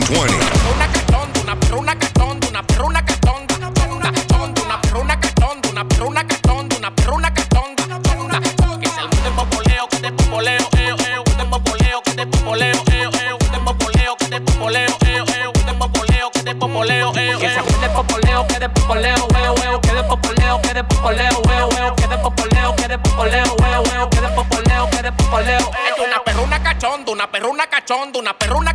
2020. Una catonda, una una una una una una una una una una una una una una te que una cachonda, una perra, cachonda, una perra,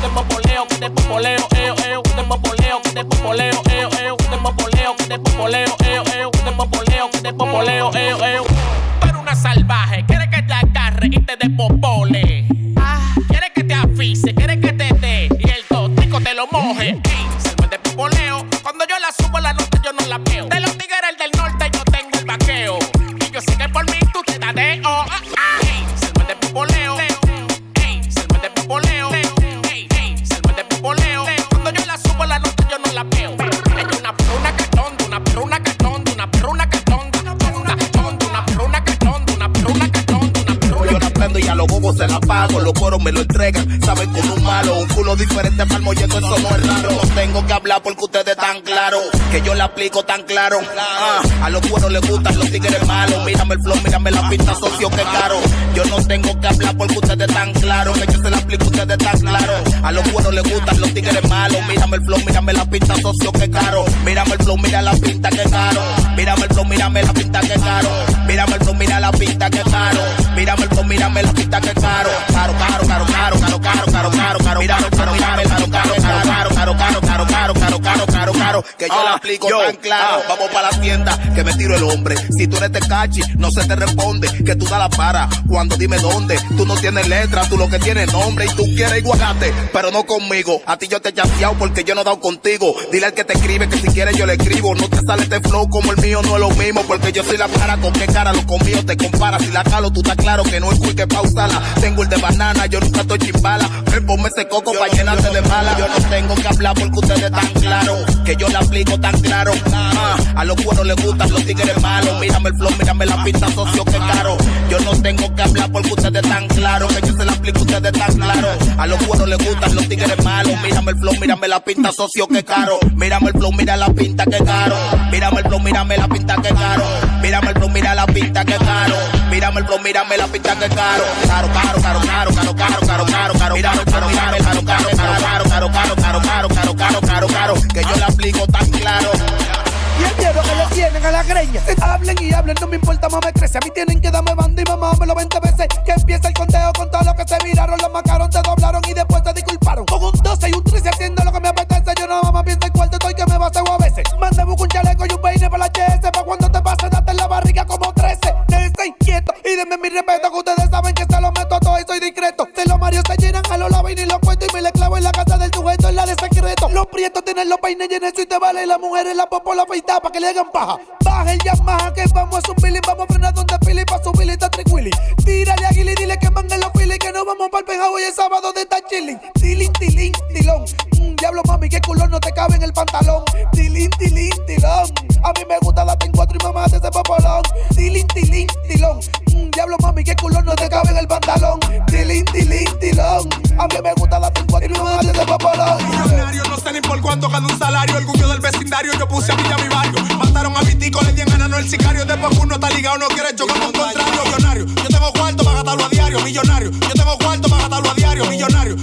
te popoleo, que te popoleo, eo, eo, que te popoleo, que te popoleo, eo, eo, que te popoleo, que te popoleo, eo, eo, que te popoleo, que te popoleo, eo, eo. La aplico tan claro. Ah, a los cueros les gustan los tigres malos. Mírame el flow, mírame la pista, socio, que caro. Yo no tengo que hablar porque ustedes están claros. Que yo se la aplico, ustedes están claros. A los cueros les gustan los tigres malos. Mírame el flow, mírame la pista, socio, que caro. Mírame el flow, mira la pinta, que caro. Mírame el flow, mírame la pinta, que caro. Mírame el flow, mira la pinta, que caro. Mírame el flow, mírame la pinta, que caro. Caro, caro, caro, caro, caro, caro, caro, caro, caro. Mírame, caro, mírame, caro, caro, caro, caro, caro, caro, caro, caro, caro, caro, caro, caro. Que yo la aplico tan claro. Vamos para la tienda, que me tiro el hombre. Si tú eres tecachi, no se te responde. Que tú da la para. Cuando dime dónde. Tú no tienes letra, tú lo que tienes nombre. Y tú quieres igualarte, pero no conmigo. A ti yo te he chateado porque yo no he dado contigo. Dile al que te escribe que si quieres yo le escribo. No te sale este flow como el mío, no es lo mismo. Porque yo soy la cara, con qué cara lo conmigo te compara. Si la calo, tú estás claro que no es cool que pausala. Tengo el de banana, yo nunca estoy chimbala. Ven, ponme ese coco pa' llenarte de mala. Yo no tengo que hablar porque ustedes están claros. Que yo le aplico tan claro. Ah, a los buenos les los tigres malos. Mírame el flow, mírame la pista, socio, que caro. Yo no tengo que hablar porque ustedes están claros. Que yo se la aplico, ustedes están claros. A los buenos les gustan los tigres malos. Mírame el flow, mírame la pinta, socio, que caro. Mírame el flow, mira la pinta, que caro. Mírame el flow, mírame la pinta, que caro. Mírame el flow, mira la pinta, que caro. Mírame el flow, mírame la pinta, que caro. Caro, caro, caro, caro, caro, caro, caro, caro, caro. Mírame, caro, mírame, caro, caro, caro, caro, caro, caro, caro, caro, caro, caro, caro, caro. Que yo la aplico tan claro. Y el que le tienen a la greña. Hablen y hablen, no me importa, más me crece. A mí tienen que darme banda y mamármelo 20 veces. Que empieza el conteo con todo lo que se miraron. Los macaron, te doblaron y después te disculparon. Con un 12 y un 13 haciendo lo que me apetece. Yo no más pienso en cuál estoy que me baseo a veces. Mande busco un chaleco y un peine para la HS. Pa' cuando te pase, date en la barriga como 13. Déjense inquieto y denme mi respeto. Que ustedes saben que se lo meto todo y discreto. Se los marios se llenan, a los lados y ni lo cuento. Y me le clavo en la casa del sujeto, en la de secreto. Los prietos tienen los peines llenos y te vale. Y las mujeres la popo la feita pa' que le hagan paja. Baja el Yamaha que vamos a subir vamos a frenar donde Philly pa' subir y está Willy. Tírale a Gilly, dile que mangue los Philly que no vamos para el penjao y el sábado de estar chilling. Tilín, tilín, tilón. Diablo mami, que culón no te cabe en el pantalón. Tilín, tilín, tilón. A mí me gusta darte en cuatro y mamá de ese popolón. Tilín, tilín, tilón. Mm, diablo mami, que culón no te cabe en el pantalón. Tilín, tilín, tilón. A mí me gusta darte en cuatro y mamá de ese popolón. Millonario, no ni por cuánto gana un salario. El orgullo del vecindario, yo puse a Villa mi barrio. Mataron a mi tico, le dieron ganando el sicario. Después uno está ligado, no quiere chocar con contrario. Millonario, yo tengo cuarto para gastarlo a diario. Millonario, yo tengo cuarto para gastarlo a diario. Millonario,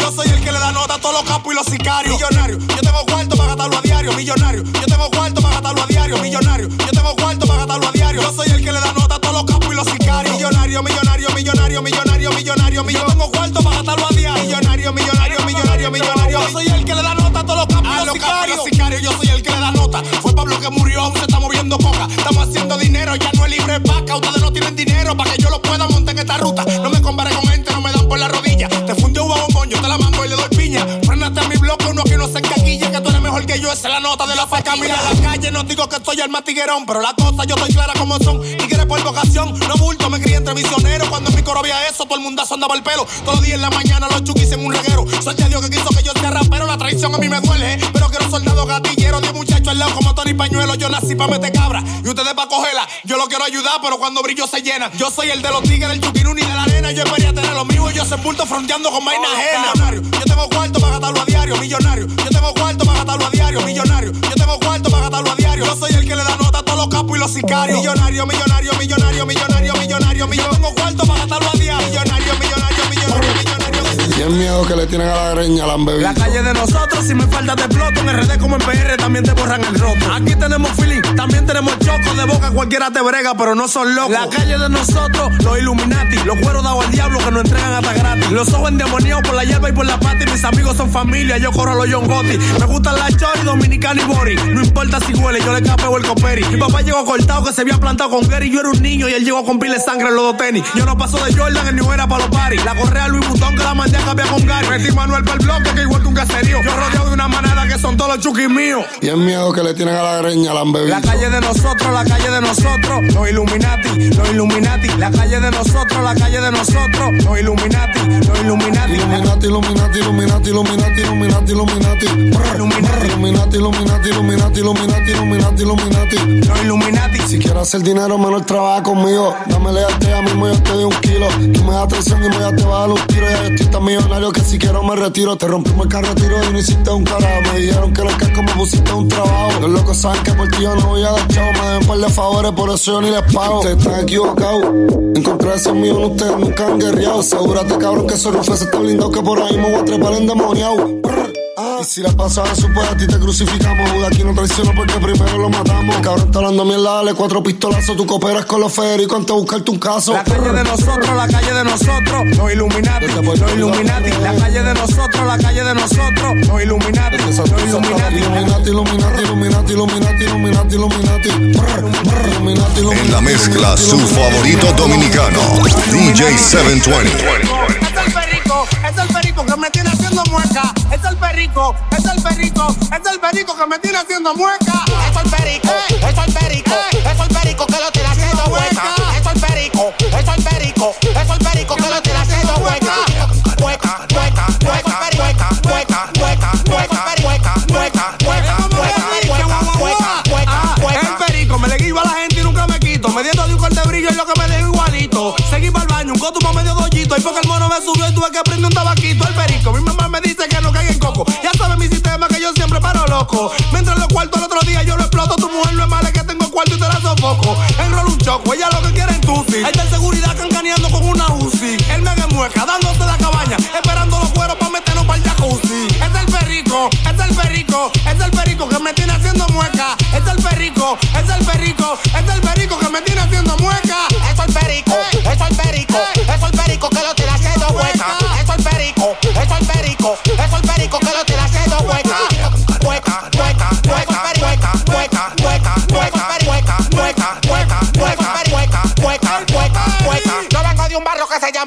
Yo soy el que le da nota a todos los capos y los sicarios. Millonario, yo tengo cuarto para gastarlo a diario. Millonario, yo tengo cuarto para gastarlo a diario. Millonario, yo tengo cuarto para gastarlo a diario. Yo soy el que le da nota a todos los capos y los sicarios. Millonario, millonario, millonario, millonario, millonario. Yo tengo cuarto para gastarlo a diario. Millonario, millonario, millonario, millonario. Yo soy el que le da nota a todos los capos y los sicarios. Yo soy el que le da nota. Fue Pablo que murió, aún se está moviendo coca. Haciendo dinero, ya no es libre vaca. Ustedes no tienen dinero para que yo lo pueda montar en esta ruta. No me compare con gente, no me dan por la rodilla. Te fundió un bombón, yo te la mando y le doy piña. Frénate a mi blog lo que uno que no se encaquille, que tú eres mejor que yo, esa es la nota de la faca. Mira la calle, no digo que soy el matiguerón, pero la cosa yo estoy clara como son. Y quieres por vocación, no bulto, me crié entre misioneros. Cuando en mi coro había eso, todo el mundo andaba el pelo. Todos los días en la mañana los chuquis en un reguero. Soy Dios que quiso que yo sea rapero, la traición a mí me duele, pero quiero soldado gatillero, de muchacho al lado como Tony Pañuelo. Yo nací pa' meter cabra y ustedes pa' cogerla. Yo lo quiero ayudar, pero cuando brillo se llena. Yo soy el de los tigres, el chuquiruni de la arena. Yo espería tener lo mío y yo sepulto fronteando con vaina ajena. Yo tengo cuarto para gastarlo a diario, millonario. Yo tengo cuarto para gastarlo a diario, millonario. Yo tengo cuarto para gastarlo a diario. Yo soy el que le da nota a todos los capos y los sicarios. Millonario, millonario, millonario, millonario, millonario, millonario. Tengo cuarto para gastarlo a diario. Tienen a la greña la. La calle de nosotros, si me falta te exploto. En RD como en PR también te borran el roto. Aquí tenemos feeling, también tenemos choco de boca. Cualquiera te brega, pero no son locos. La calle de nosotros, los Illuminati. Los cueros dados al diablo que nos entregan hasta gratis. Los ojos endemoniados por la hierba y por la pata. Y mis amigos son familia, yo corro a los John Gotti. Me gustan la chori, dominicana y bori. No importa si huele, yo le capeo el coperi. Mi papá llegó cortado que se había plantado con Gary. Yo era un niño y él llegó con pile de sangre en los dos tenis. Yo no paso de Jordan, el New era para los paris. La correa Louis Vuitton que la mandé a cambiar con Gary. Metí Manuel para el bloque que igual que un caserío. Yo rodeado de una manada que son todos los chuquis míos. Y el miedo que le tienen a la greña la han bebido. La calle de nosotros, la calle de nosotros, los Illuminati, los Illuminati. La calle de nosotros, la calle de nosotros, los Illuminati, los Illuminati. Illuminati, Illuminati, Illuminati, Illuminati, Illuminati, Illuminati. Illuminati, Illuminati, Illuminati, Illuminati, Illuminati, Illuminati, Illuminati. Los Illuminati. Si quieres hacer dinero, menos trabaja conmigo. Dame lealtad a mismo yo te doy un kilo. Tú me das traición y me das te vas a dar un tiro. Ya estoy tan millonario que si quiero me retiro. Te rompimos el carretero y no hiciste un carajo. Me dijeron que los cascos me pusiste un trabajo. Los locos saben que por ti yo no voy a dar chavo. Me deben par de favores, por eso yo ni les pago. Ustedes están equivocados. Encontrar ese mío en ustedes nunca han guerreado. Asegúrate, cabrón, que esos rufes está blindado. Que por ahí me voy a trepar endemoniado. Y si la pasada su pues a ti te crucificamos. Judas aquí no traiciona porque primero lo matamos. El cabrón está hablando mierda, dale cuatro pistolazos. Tú cooperas con los federicos antes de buscarte un caso. La calle de nosotros, la calle de nosotros, los Illuminati, los Illuminati. La calle de nosotros, la calle de nosotros, los Illuminati, los Illuminati. Illuminati, Illuminati, Illuminati, Illuminati, Illuminati, Illuminati. Illuminati, Illuminati. En la mezcla, su favorito dominicano, DJ 720. Es el es perico que me tiene haciendo mueca. Es el perico, es el perico, es el perico que me tiene haciendo mueca. Eso el perico, eso el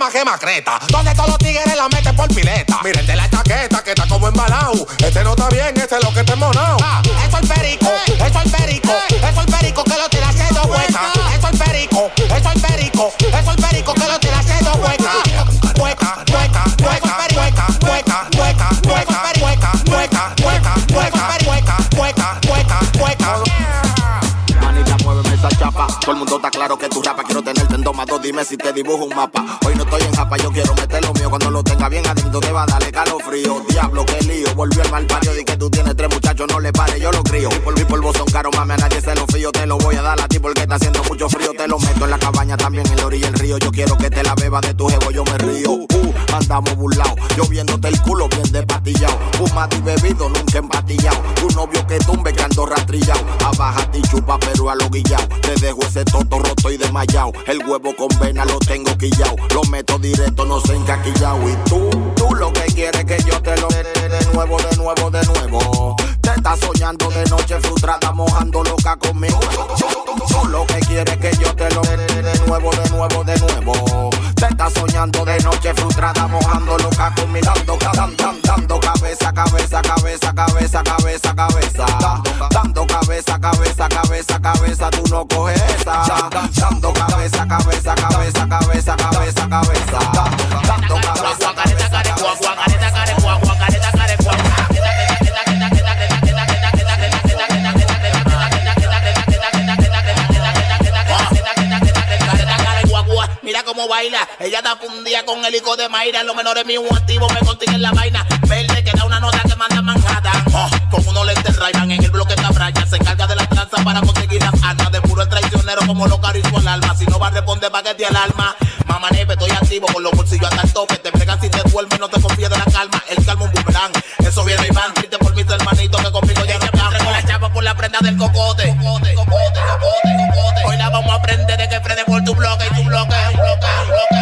barrio que se llama Gema Creta, donde todos los tigres la meten por pileta. Miren de la chaqueta que está como embalado. Este no está bien, este es lo que te monao. Eso el perico, Domado. Dime si te dibujo un mapa. Hoy no estoy en japa, yo quiero meter lo mío. Cuando lo tenga bien adentro te va a darle calofrío. Diablo, qué lío. Volvió el mal pario. Que tú tienes tres muchachos, no le pare, yo lo crío. Y por mi polvo son caros, mami, a nadie se lo fío. Te lo voy a dar a ti porque está haciendo mucho frío. Te lo meto en la cabaña también en la orilla del río. Yo quiero que te la beba de tu jevo, yo me río. Uh, andamos burlados. Yo viéndote el culo bien despatillado. Fumado y bebido, nunca empatillado. Tu novio que tumbe que ando rastrillado. Abájate y chupa, pero a lo guillao. Te dejo ese toto roto y desmayado. El huevo con vena lo tengo quillao. Lo meto directo, no sé encaquillao. Y tú, tú lo que quieres que yo te lo dé de nuevo, de nuevo, de nuevo. Te estás soñando de noche frustrada, mojando loca conmigo. Tú lo que quieres que yo te lo dé de nuevo, de nuevo, de nuevo. Te estás soñando de noche frustrada, mojando loca con mi dando, dan, dando cabeza, cabeza, cabeza, cabeza, cabeza, cabeza. Da, dando cabeza, cabeza, cabeza, cabeza, tú no coges esa. Dando cabeza, cabeza, cabeza, cabeza, cabeza, cabeza. Dando cabeza, cabeza, cabeza, cabeza, cabeza. como baila. Ella está fundida con el hijo de Mayra. Los menores míos activos me consiguen la vaina. Verde que da una nota que manda manjada. Oh, con unos lentes Rayman en el bloque Cabraya. Se carga de la tranza para conseguir las armas. De puro el traicionero como lo caro y alma. Si no va a responder, pa' que te alarma. Mamá neve, estoy activo con los bolsillos hasta el tope. Te pegas si te duermes, no te confíes de la calma. El calma un boomerang. Eso viene y van. Triste por mis hermanitos que conmigo ya no están. con la chapa por la prenda del cocote. Cocote, cocote, cocote, cocote. Hoy la vamos a aprender de que frene por bloque, bloque, bloque.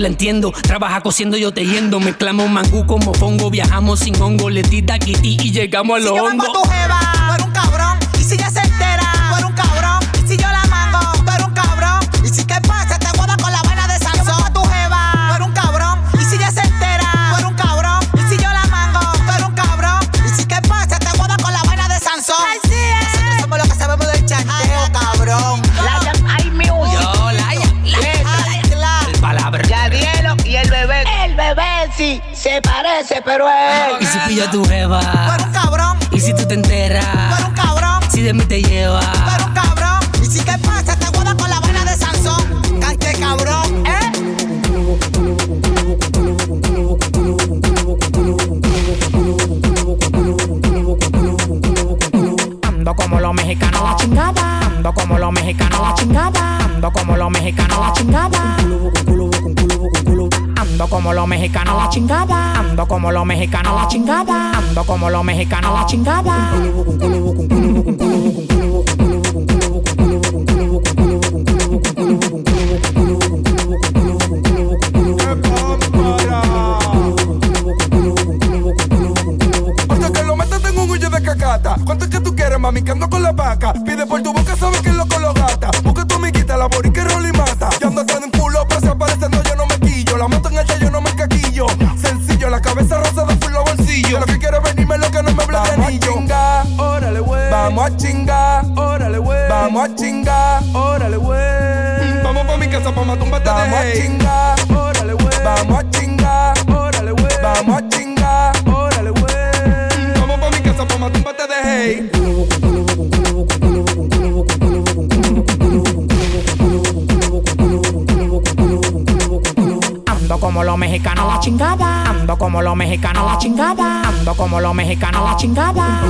la entiendo. Trabaja cosiendo, yo tejiendo. Mezclamos mangú como pongo, viajamos sin hongo. Le di kitty y llegamos a los hongos. yo tu. Como los mexicanos. La chingada. Ando como los mexicanos. La chingada. Como los mexicanos la chingada. Ando como los mexicanos la chingada.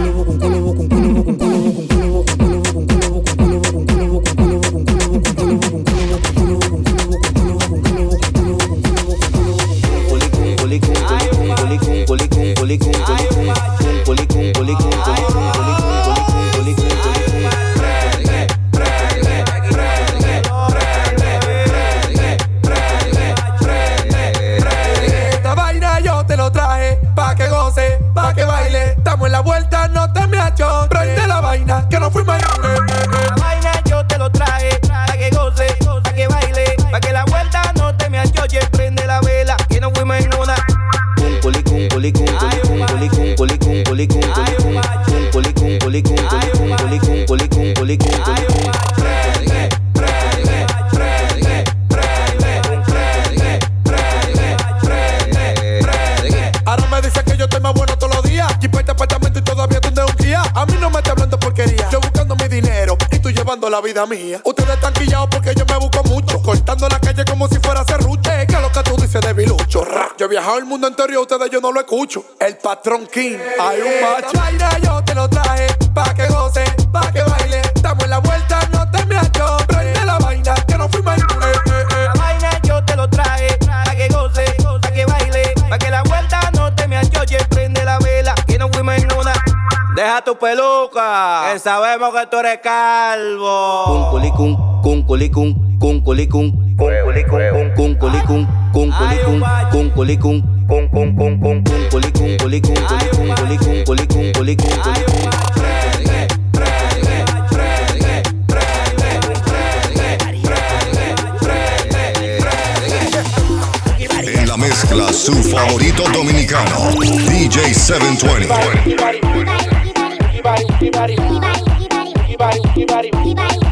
Viajado el mundo entero y a ustedes yo no lo escucho. El patrón King. Hay un macho. Esta vaina yo te lo traje. Pa' que goce, pa' que baile. Estamos en la vuelta, no te me achos. Prende la vaina, que no fuimos en eh, eh, eh. La vaina yo te lo traje, para que goce, para que baile, para que la vuelta no te me achoche, prende la vela, que no fuimos en una. Deja tu peluca, que sabemos que tú eres calvo culicum, con con con con con culicum, culicum, culicum, culicum, culicum, culicum, culicum. En la mezcla su favorito dominicano, DJ 720. Everybody, everybody, everybody, everybody, everybody, everybody, everybody.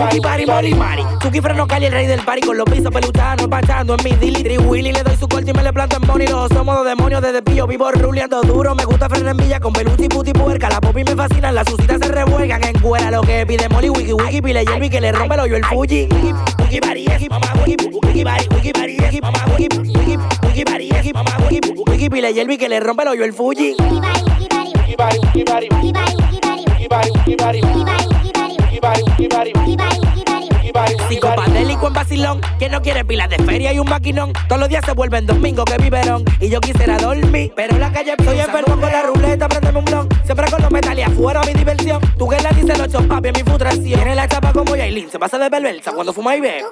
Cookie Bari, Bari, Mari. Freno el rey del party con los pisos pelutanos, pachando en mi Dilly Willy. Le doy su corte y me le planto en money. Los somos dos demonios desde pillo, vivo ruleando duro. Me gusta frenar en villa con peluti, puti, puerca. La popi me fascina, las sucitas se revuelgan en cuera. Lo que pide Molly, wiki, wiki, pile Yelby, que le rompe el hoyo el Fuji. Wiki Egi, mamá, wiki, wiki Bari, wiki Egi, mamá, wiki, wiki, wiki wiki, wiki, que le rompe el hoyo el Fuji. Psicopathélico en vacilón, que no quiere pilas de feria y un maquinón. Todos los días se vuelven domingo que viverón. Y yo quisiera dormir, pero en la calle estoy enfermo con la ruleta, prendeme un blon. Siempre con los metales afuera mi diversión. Tú que la dices los papi en mi frustración. Tiene la chapa como Yailin, se pasa de perversa cuando fuma y ve.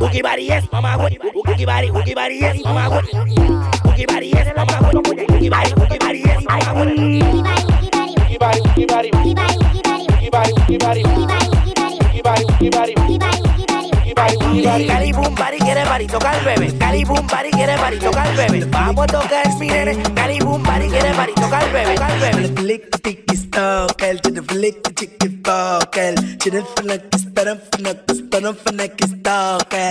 Wookie Bari es, mamá güey. Wookie Bari, Wookie Bari es, mamá güey. Wookie Bari es, mamá güey. Wookie Bari, Wookie Bari es, mamá güey. Cali boom bari quiere bari tocar el bebé. Cali boom bari quiere bari tocar el bebé. Vamos a tocar mi nene. Cali boom quiere tocar bebé. Tocar bebé. Flick the to the flick the chicky.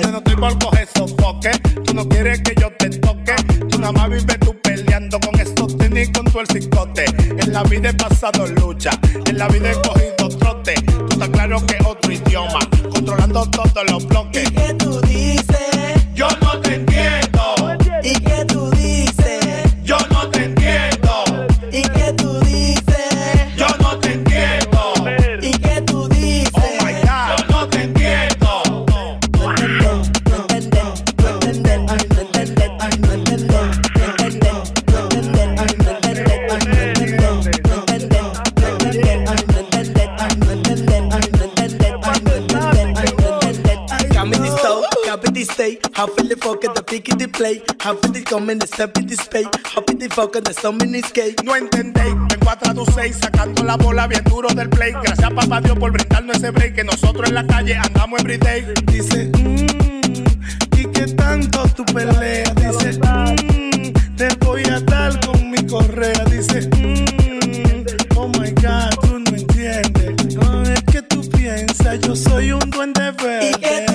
Yo no estoy por coger sofoque. Tú no quieres que yo te toque. Tú nada más vives tú peleando con estos tenis con tu el cicote. En la vida he pasado lucha. En la vida he cogido trote. Tú estás claro que es otro idioma. Controlando todos los bloques. ¿Y qué tú dices? Yo no te entiendo. ¿Y qué tú dices? In the come in the step in the spay? How feel the fuck at the stomach in skate? No entendéis, vengo a traducir sacando la bola bien duro del play. Gracias papá Dios por brindarnos ese break que nosotros en la calle andamos everyday. Dice, mmm, ¿y qué tanto tú peleas? Dice, mmm, te voy a dar con mi correa. Dice, mmm, oh my God, tú no entiendes. No es que tú piensas, yo soy un duende verde.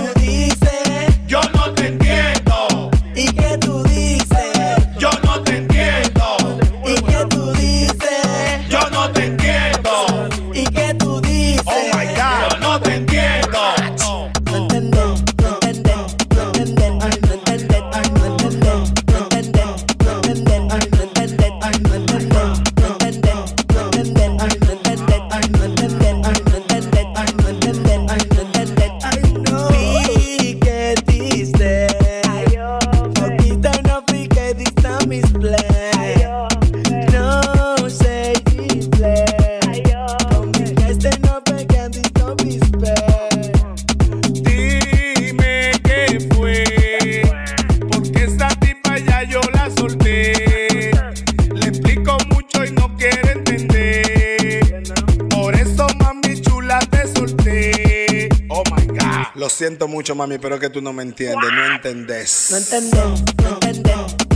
mucho, mami, pero que tú no me entiendes, no entendés.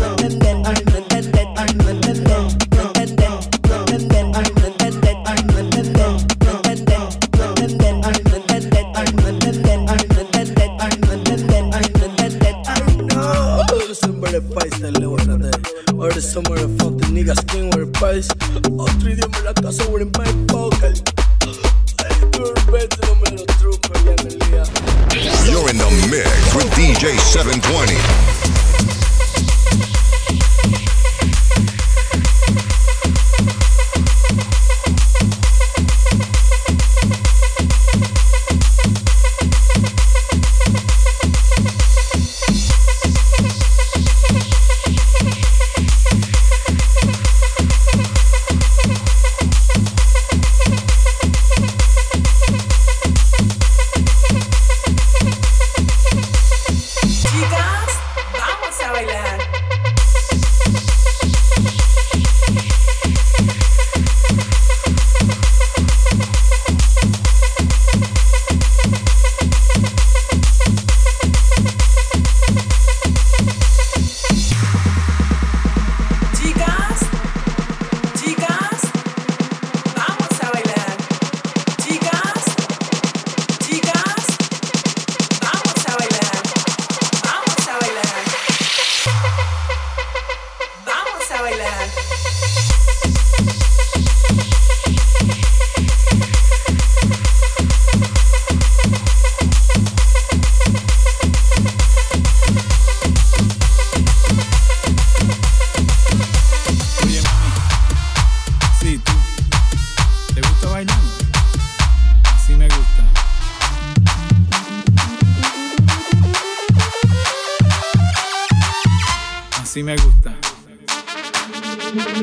No.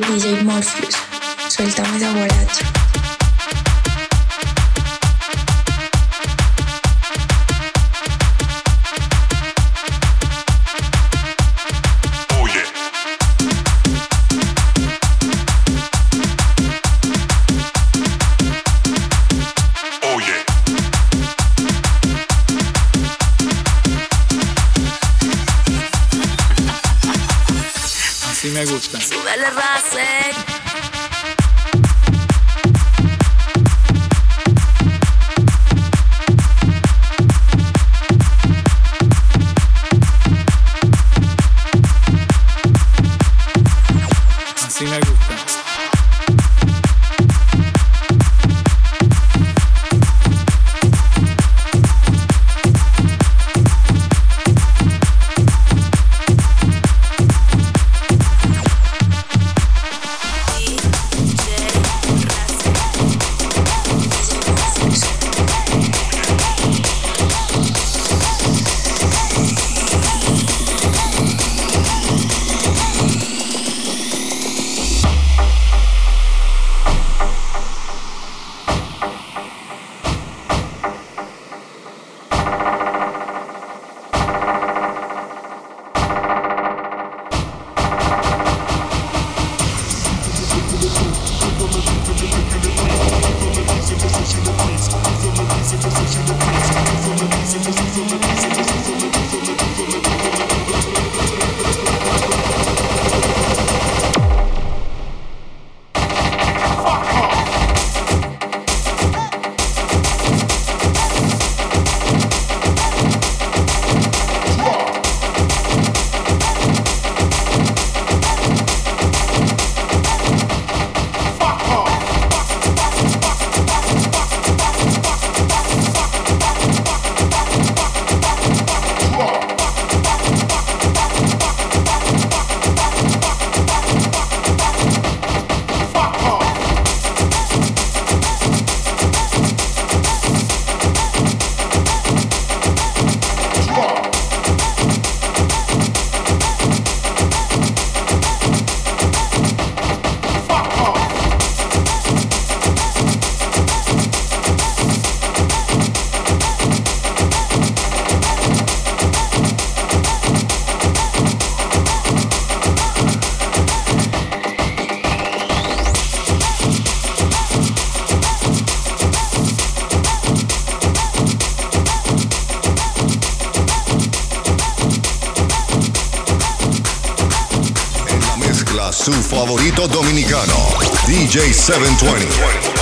DJ Morpheus. Suéltame esa guaracha. J720.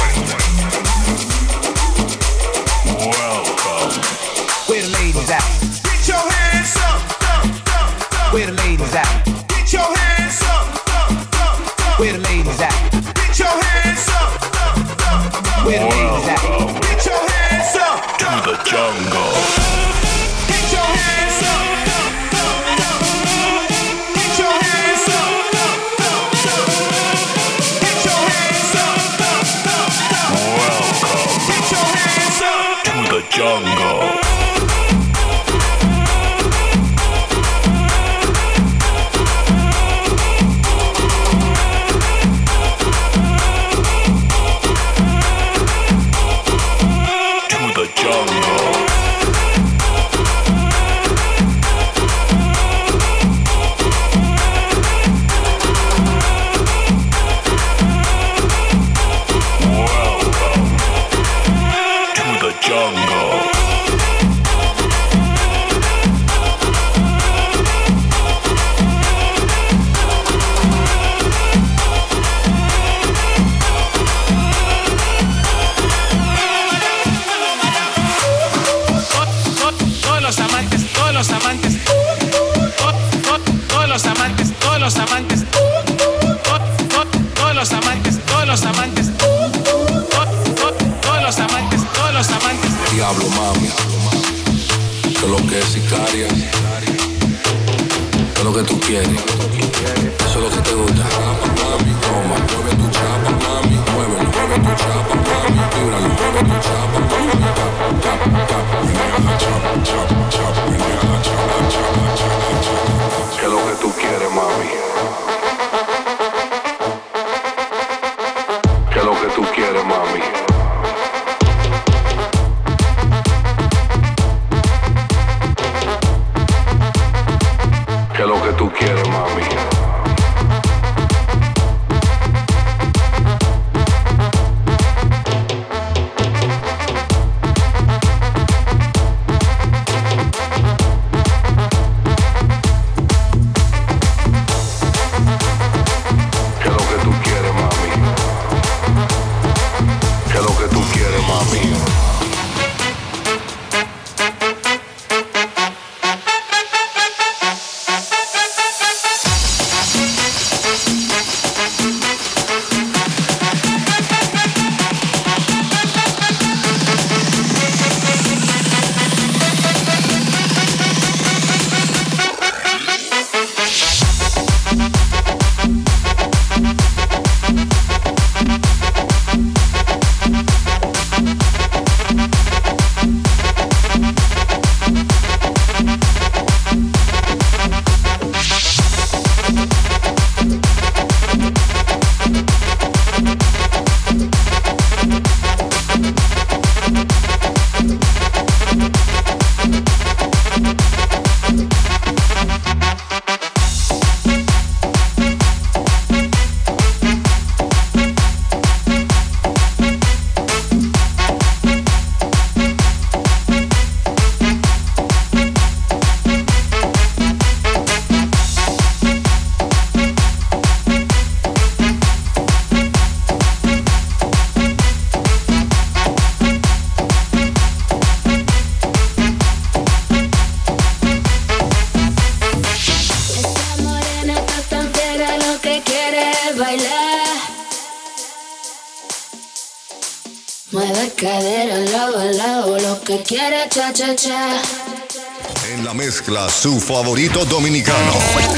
En la mezcla, su favorito dominicano,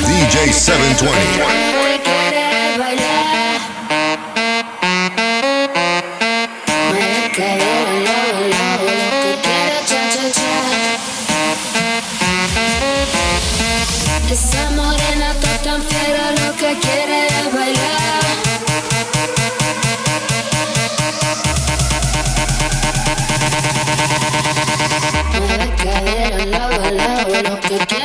DJ 720. lo que quieras.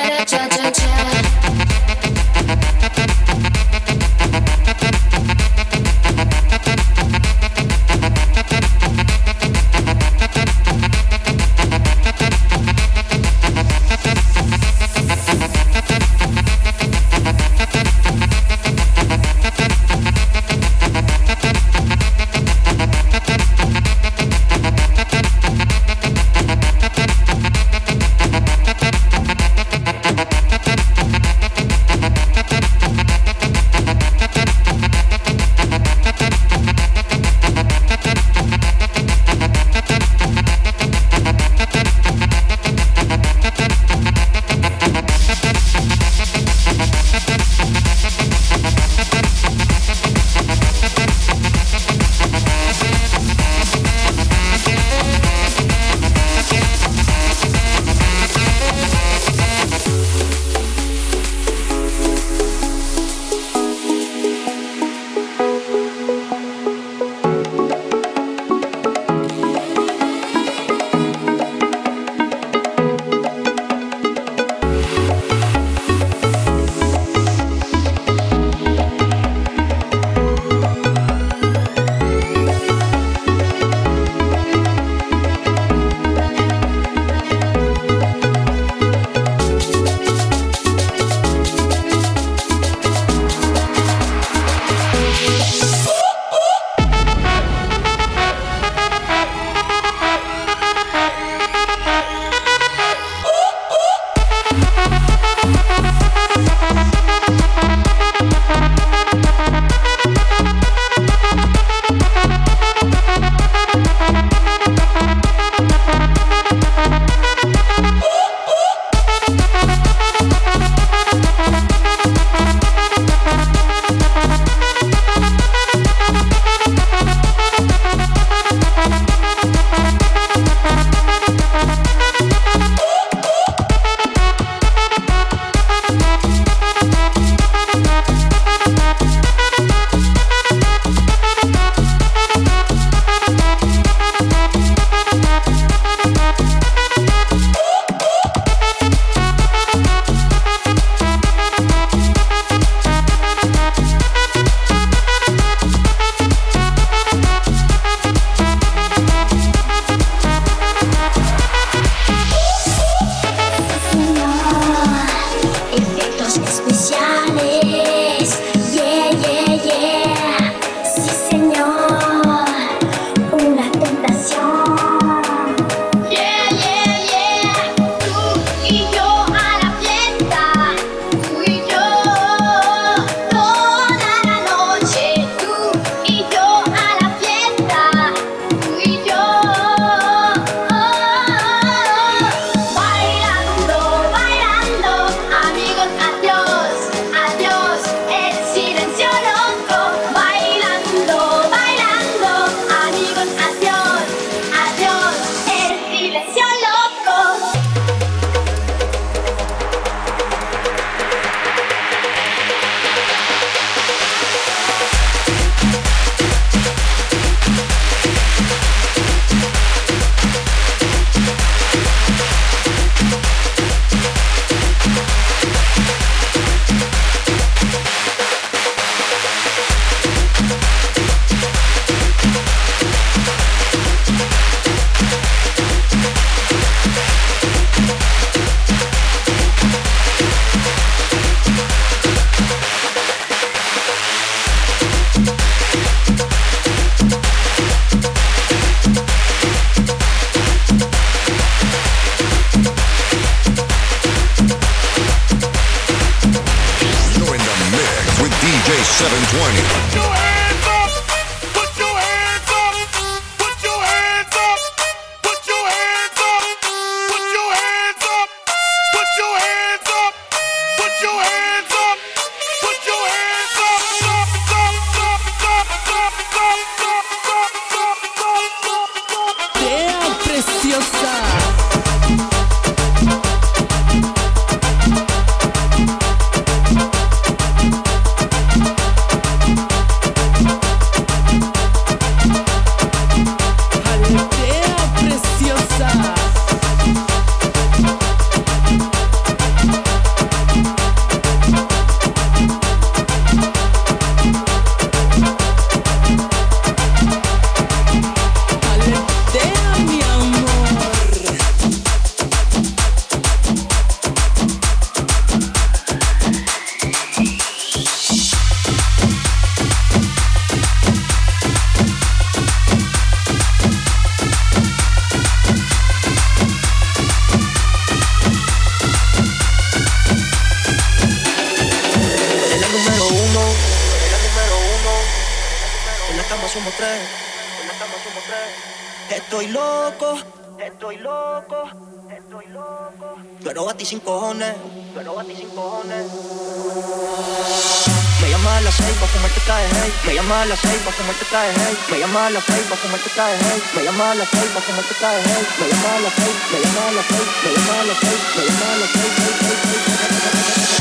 pero a ti sin cojones, pero a ti sin cojones. Me llama a las seis pa' fumarte cae, hey. Me llama a las seis pa' fumarte cae, hey. Me llama a las seis pa' fumarte cae, hey. Me llama a las seis pa' fumarte cae, hey. Me llama a las seis, me llama a las seis, me llama a las seis, me llama a las seis.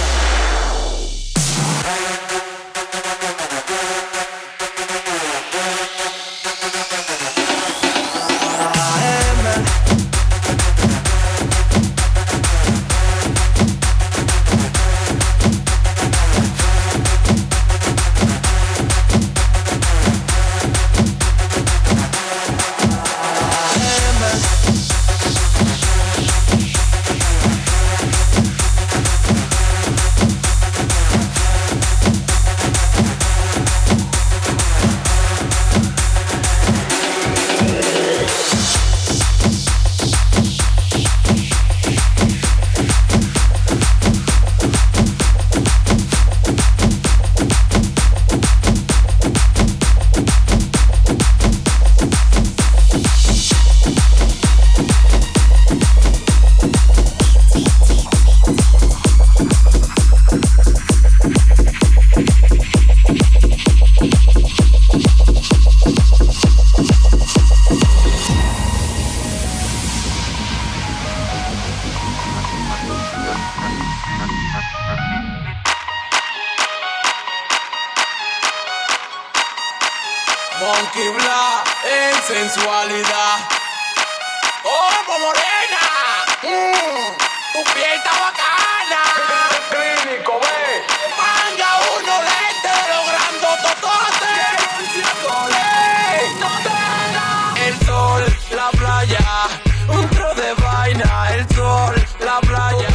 vaina, el sol, la playa.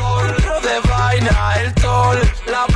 Otro de vaina, el sol, la playa.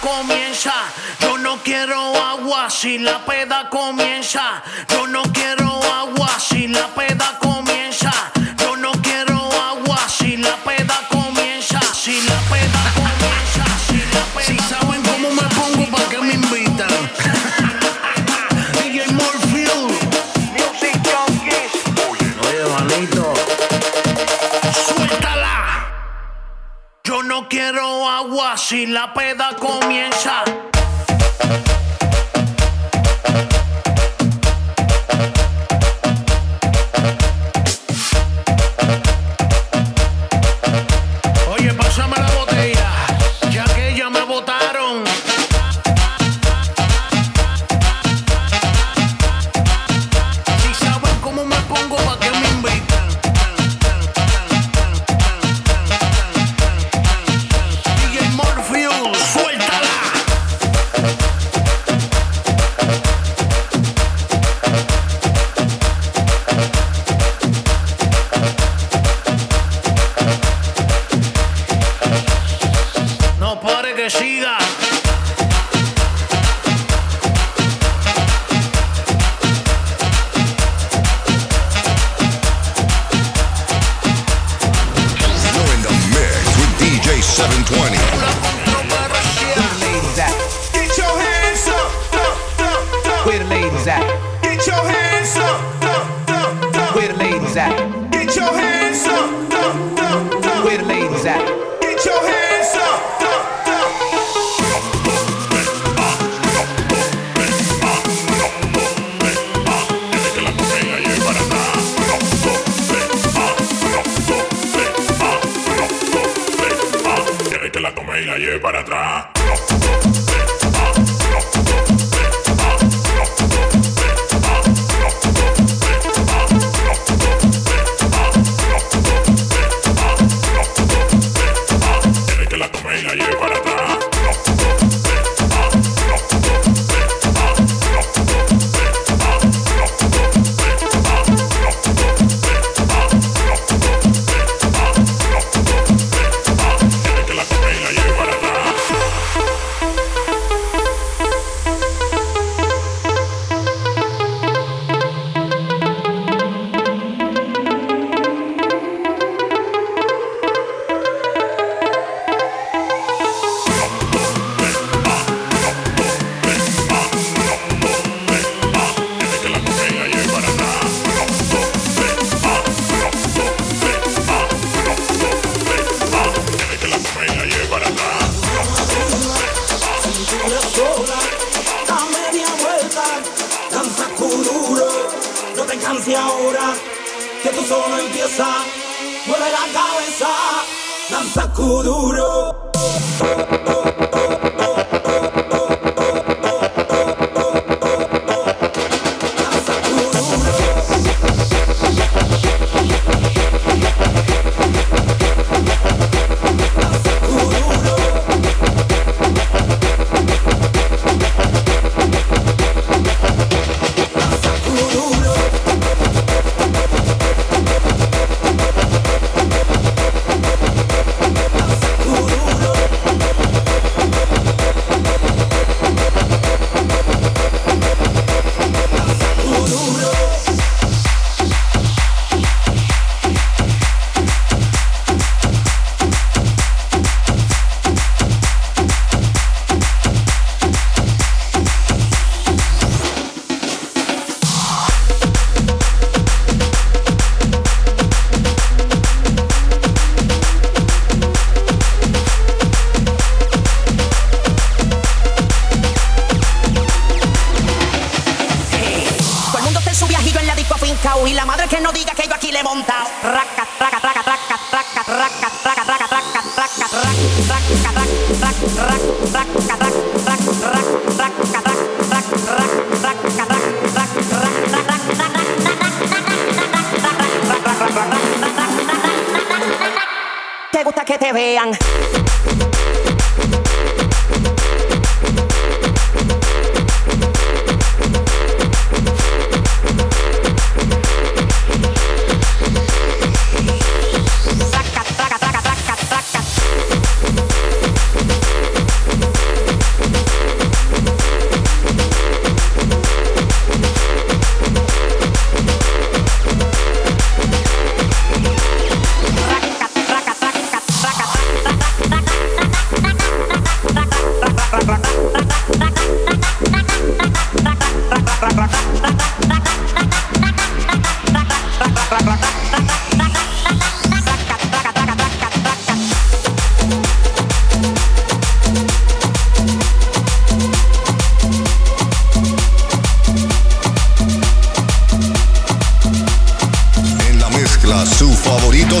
comienza. Yo no quiero agua si la peda comienza. Yo no quiero agua si la peda comienza. Agua la peda comienza.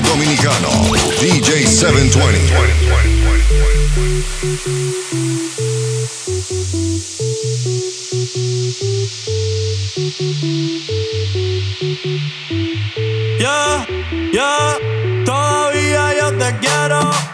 dominicano, DJ 720. Yeah, yeah, todavía yo te quiero.